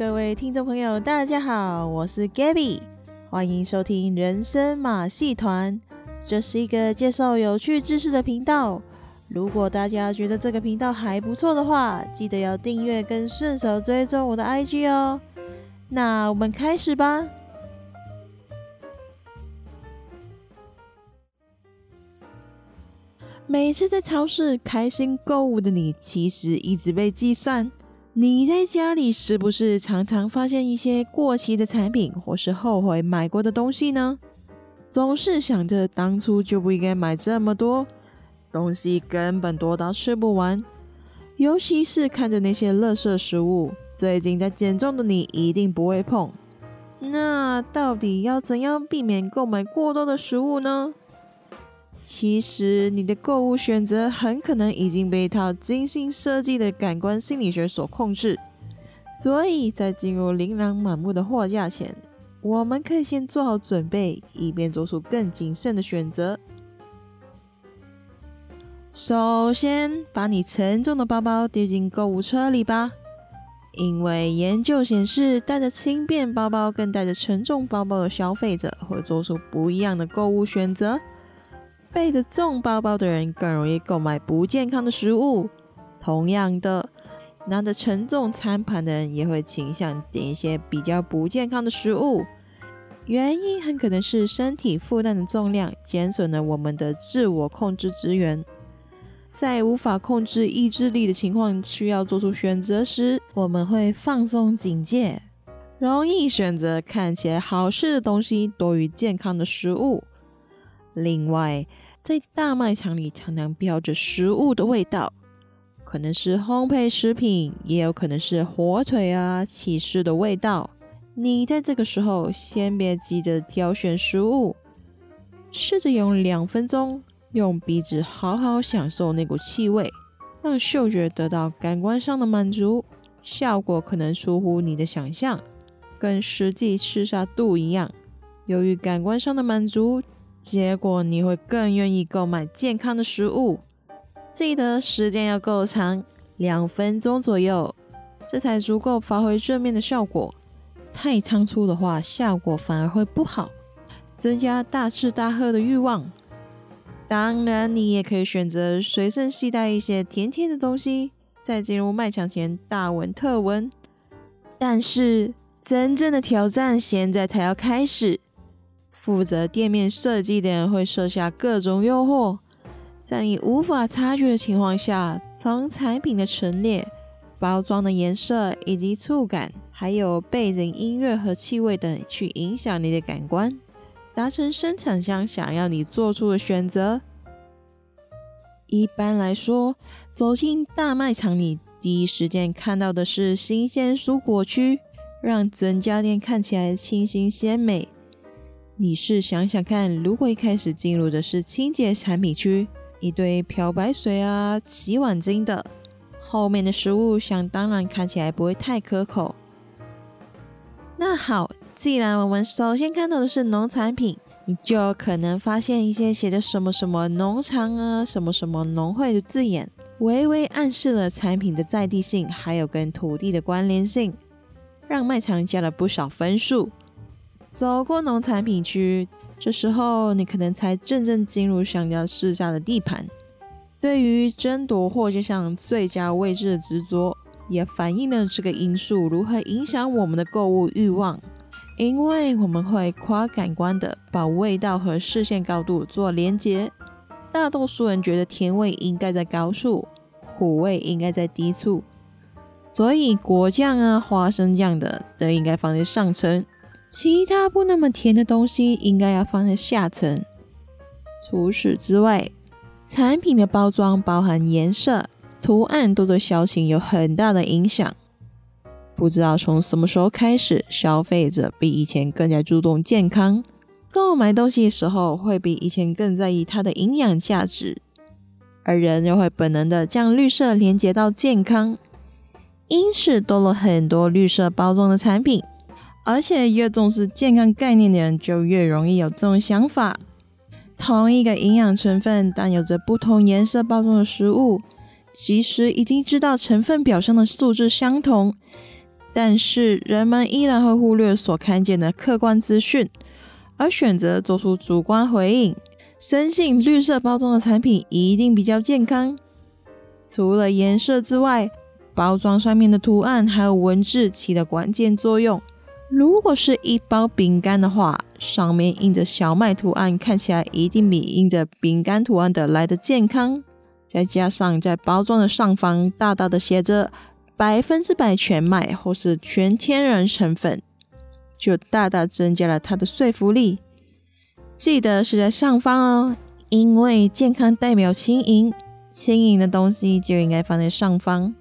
各位听众朋友，大家好，我是 Gabby，欢迎收听人生马戏团。这是一个介绍有趣知识的频道。如果大家觉得这个频道还不错的话，记得要订阅跟顺手追踪我的 IG 哦。那我们开始吧。每次在超市开心购物的你，其实一直被计算。你在家里是不是常常发现一些过期的产品，或是后悔买过的东西呢？总是想着当初就不应该买这么多东西，根本多到吃不完。尤其是看着那些垃圾食物，最近在减重的你一定不会碰。那到底要怎样避免购买过多的食物呢？其实，你的购物选择很可能已经被一套精心设计的感官心理学所控制，所以在进入琳琅满目的货架前，我们可以先做好准备，以便做出更谨慎的选择。首先，把你沉重的包包丢进购物车里吧，因为研究显示，带着轻便包包跟带着沉重包包的消费者会做出不一样的购物选择。背着重包包的人更容易购买不健康的食物，同样的，拿着沉重餐盘的人也会倾向点一些比较不健康的食物。原因很可能是身体负担的重量减损了我们的自我控制资源，在无法控制意志力的情况需要做出选择时，我们会放松警戒，容易选择看起来好吃的东西多于健康的食物。另外，在大卖场里常常标着食物的味道，可能是烘焙食品，也有可能是火腿啊、起司的味道。你在这个时候先别急着挑选食物，试着用两分钟，用鼻子好好享受那股气味，让嗅觉得到感官上的满足。效果可能出乎你的想象，跟实际吃下肚一样。由于感官上的满足。结果你会更愿意购买健康的食物，记得时间要够长，两分钟左右，这才足够发挥正面的效果。太仓促的话，效果反而会不好，增加大吃大喝的欲望。当然，你也可以选择随身携带一些甜甜的东西，在进入卖场前大闻特闻。但是，真正的挑战现在才要开始。负责店面设计的人会设下各种诱惑，在你无法察觉的情况下，从产品的陈列、包装的颜色以及触感，还有背景音乐和气味等，去影响你的感官，达成生产商想要你做出的选择。一般来说，走进大卖场里，第一时间看到的是新鲜蔬果区，让整家店看起来清新鲜美。你试想想看，如果一开始进入的是清洁产品区，一堆漂白水啊、洗碗精的，后面的食物想当然看起来不会太可口。那好，既然我们首先看到的是农产品，你就可能发现一些写的什么什么农场啊、什么什么农会的字眼，微微暗示了产品的在地性，还有跟土地的关联性，让卖场加了不少分数。走过农产品区，这时候你可能才真正进入想要试下的地盘。对于争夺货架上最佳位置的执着，也反映了这个因素如何影响我们的购物欲望。因为我们会跨感官的把味道和视线高度做连接。大多数人觉得甜味应该在高处，苦味应该在低处，所以果酱啊、花生酱的都应该放在上层。其他不那么甜的东西应该要放在下层。除此之外，产品的包装包含颜色、图案都对销情有很大的影响。不知道从什么时候开始，消费者比以前更加注重健康，购买东西的时候会比以前更在意它的营养价值，而人又会本能的将绿色连接到健康，因此多了很多绿色包装的产品。而且越重视健康概念的人，就越容易有这种想法。同一个营养成分，但有着不同颜色包装的食物，其实已经知道成分表上的数字相同，但是人们依然会忽略所看见的客观资讯，而选择做出主观回应，深信绿色包装的产品一定比较健康。除了颜色之外，包装上面的图案还有文字起了关键作用。如果是一包饼干的话，上面印着小麦图案，看起来一定比印着饼干图案的来的健康。再加上在包装的上方大大的写着“百分之百全麦”或是“全天然成分”，就大大增加了它的说服力。记得是在上方哦，因为健康代表轻盈，轻盈的东西就应该放在上方。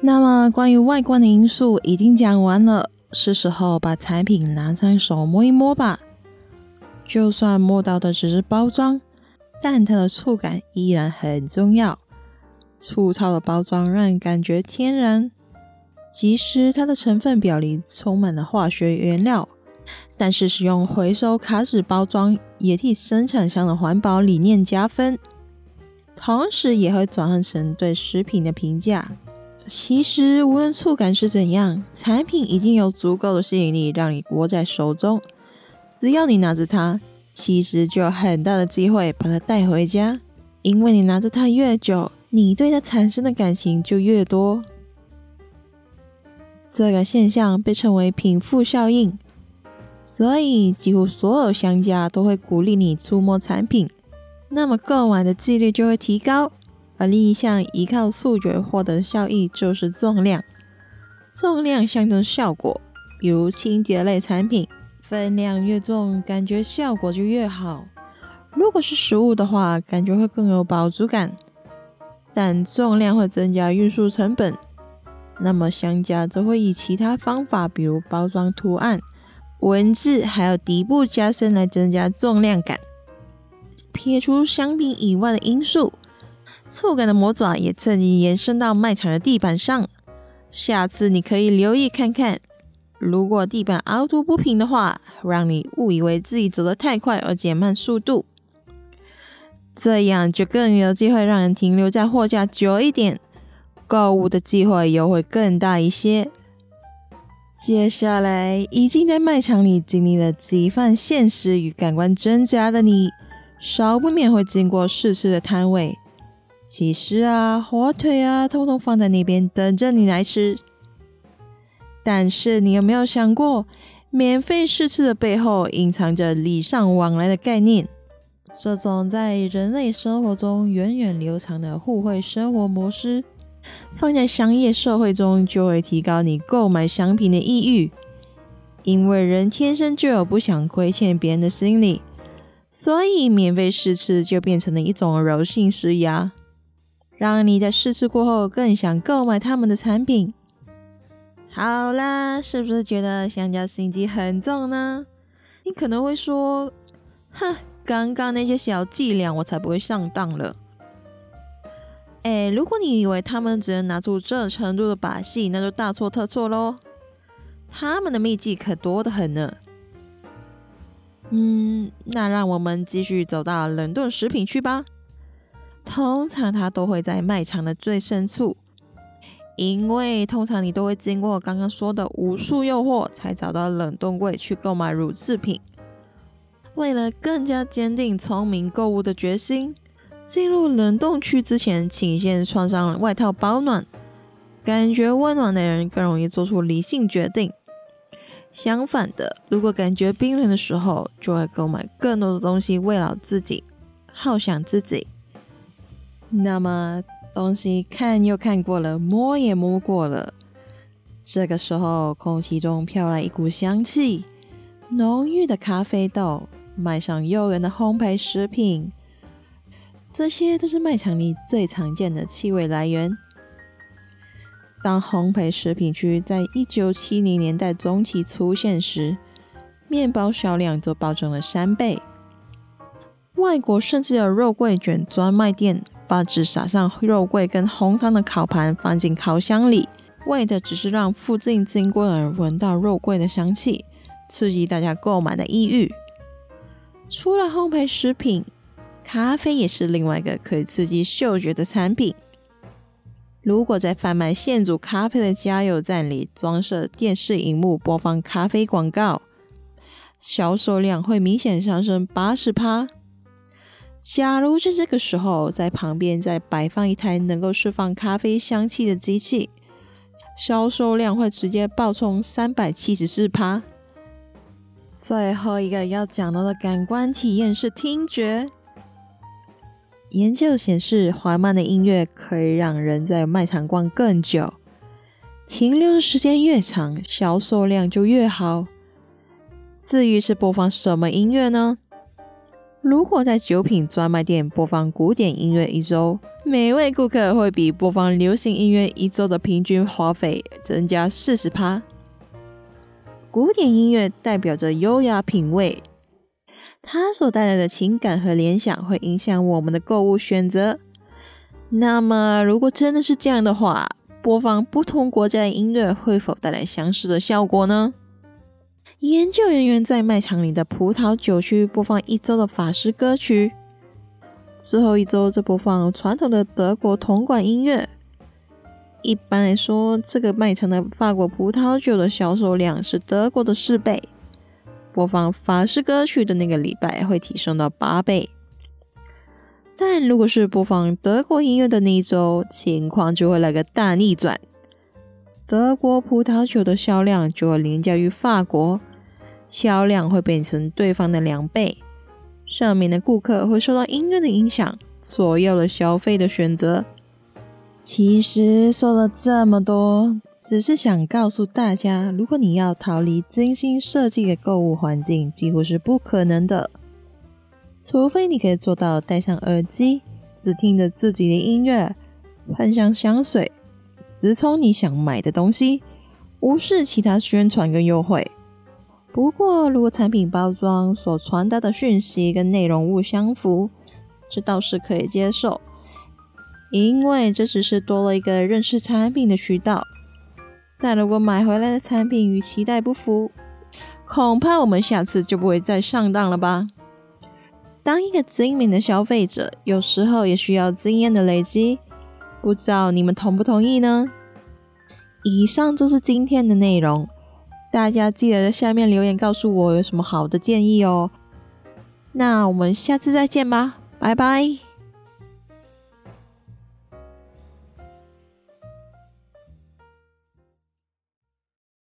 那么关于外观的因素已经讲完了，是时候把产品拿上手摸一摸吧。就算摸到的只是包装。但它的触感依然很重要。粗糙的包装让人感觉天然，即使它的成分表里充满了化学原料，但是使用回收卡纸包装也替生产商的环保理念加分，同时也会转换成对食品的评价。其实无论触感是怎样，产品已经有足够的吸引力让你握在手中，只要你拿着它。其实就有很大的机会把它带回家，因为你拿着它越久，你对它产生的感情就越多。这个现象被称为品富效应，所以几乎所有商家都会鼓励你触摸产品，那么购买的几率就会提高。而另一项依靠触觉获得的效益就是重量，重量象征效果，比如清洁类产品。分量越重，感觉效果就越好。如果是食物的话，感觉会更有饱足感。但重量会增加运输成本，那么商家则会以其他方法，比如包装图案、文字，还有底部加深来增加重量感。撇除商品以外的因素，触感的魔爪也趁机延伸到卖场的地板上。下次你可以留意看看。如果地板凹凸不平的话，让你误以为自己走得太快而减慢速度，这样就更有机会让人停留在货架久一点，购物的机会又会更大一些。接下来，已经在卖场里经历了几番现实与感官挣扎的你，少不免会经过试吃的摊位，起司啊、火腿啊，通通放在那边等着你来吃。但是你有没有想过，免费试吃的背后隐藏着礼尚往来的概念？这种在人类生活中源远流长的互惠生活模式，放在商业社会中就会提高你购买商品的意欲，因为人天生就有不想亏欠别人的心理，所以免费试吃就变成了一种柔性施压，让你在试吃过后更想购买他们的产品。好啦，是不是觉得香蕉心机很重呢？你可能会说：“哼，刚刚那些小伎俩，我才不会上当了。”哎，如果你以为他们只能拿出这程度的把戏，那就大错特错喽。他们的秘技可多得很呢。嗯，那让我们继续走到冷冻食品区吧。通常它都会在卖场的最深处。因为通常你都会经过刚刚说的无数诱惑，才找到冷冻柜去购买乳制品。为了更加坚定聪明购物的决心，进入冷冻区之前，请先穿上外套保暖。感觉温暖的人更容易做出理性决定。相反的，如果感觉冰冷的时候，就会购买更多的东西慰劳自己，犒赏自己。那么。东西看又看过了，摸也摸过了。这个时候，空气中飘来一股香气，浓郁的咖啡豆，卖上诱人的烘焙食品，这些都是卖场里最常见的气味来源。当烘焙食品区在一九七零年代中期出现时，面包销量就暴增了三倍。外国甚至有肉桂卷专卖店。把纸撒上肉桂跟红糖的烤盘放进烤箱里，为的只是让附近经过的人闻到肉桂的香气，刺激大家购买的意欲。除了烘焙食品，咖啡也是另外一个可以刺激嗅觉的产品。如果在贩卖现煮咖啡的加油站里装设电视荧幕播放咖啡广告，销售量会明显上升八十趴。假如是这个时候在旁边再摆放一台能够释放咖啡香气的机器，销售量会直接暴冲三百七十四趴。最后一个要讲到的感官体验是听觉。研究显示，缓慢的音乐可以让人在卖场逛更久，停留的时间越长，销售量就越好。至于是播放什么音乐呢？如果在酒品专卖店播放古典音乐一周，每位顾客会比播放流行音乐一周的平均花费增加四十趴。古典音乐代表着优雅品味，它所带来的情感和联想会影响我们的购物选择。那么，如果真的是这样的话，播放不同国家的音乐会否带来相似的效果呢？研究人员在卖场里的葡萄酒区播放一周的法式歌曲，之后一周则播放传统的德国铜管音乐。一般来说，这个卖场的法国葡萄酒的销售量是德国的四倍。播放法式歌曲的那个礼拜会提升到八倍。但如果是播放德国音乐的那一周，情况就会来个大逆转。德国葡萄酒的销量就会凌驾于法国，销量会变成对方的两倍。上面的顾客会受到音乐的影响，左右了消费的选择。其实说了这么多，只是想告诉大家，如果你要逃离精心设计的购物环境，几乎是不可能的。除非你可以做到戴上耳机，只听着自己的音乐，喷上香水，直冲你想买的东西，无视其他宣传跟优惠。不过，如果产品包装所传达的讯息跟内容物相符，这倒是可以接受。因为这只是多了一个认识产品的渠道，但如果买回来的产品与期待不符，恐怕我们下次就不会再上当了吧。当一个精明的消费者，有时候也需要经验的累积，不知道你们同不同意呢？以上就是今天的内容，大家记得在下面留言告诉我有什么好的建议哦。那我们下次再见吧，拜拜。